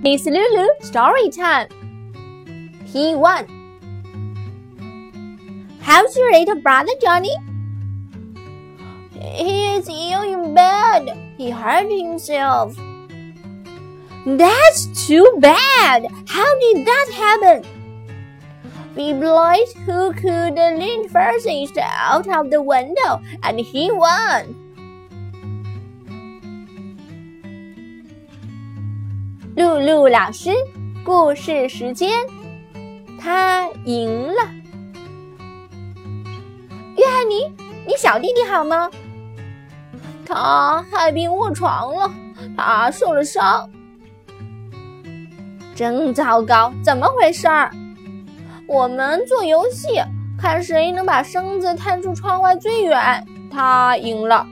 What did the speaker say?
Miss Lulu story time. He won. How's your little brother, Johnny? He is ill in bed. He hurt himself. That's too bad. How did that happen? We blind who could lean first? out of the window, and he won. 露露老师，故事时间，他赢了。约翰尼，你小弟弟好吗？他害病卧床了，他受了伤。真糟糕，怎么回事儿？我们做游戏，看谁能把身子探出窗外最远，他赢了。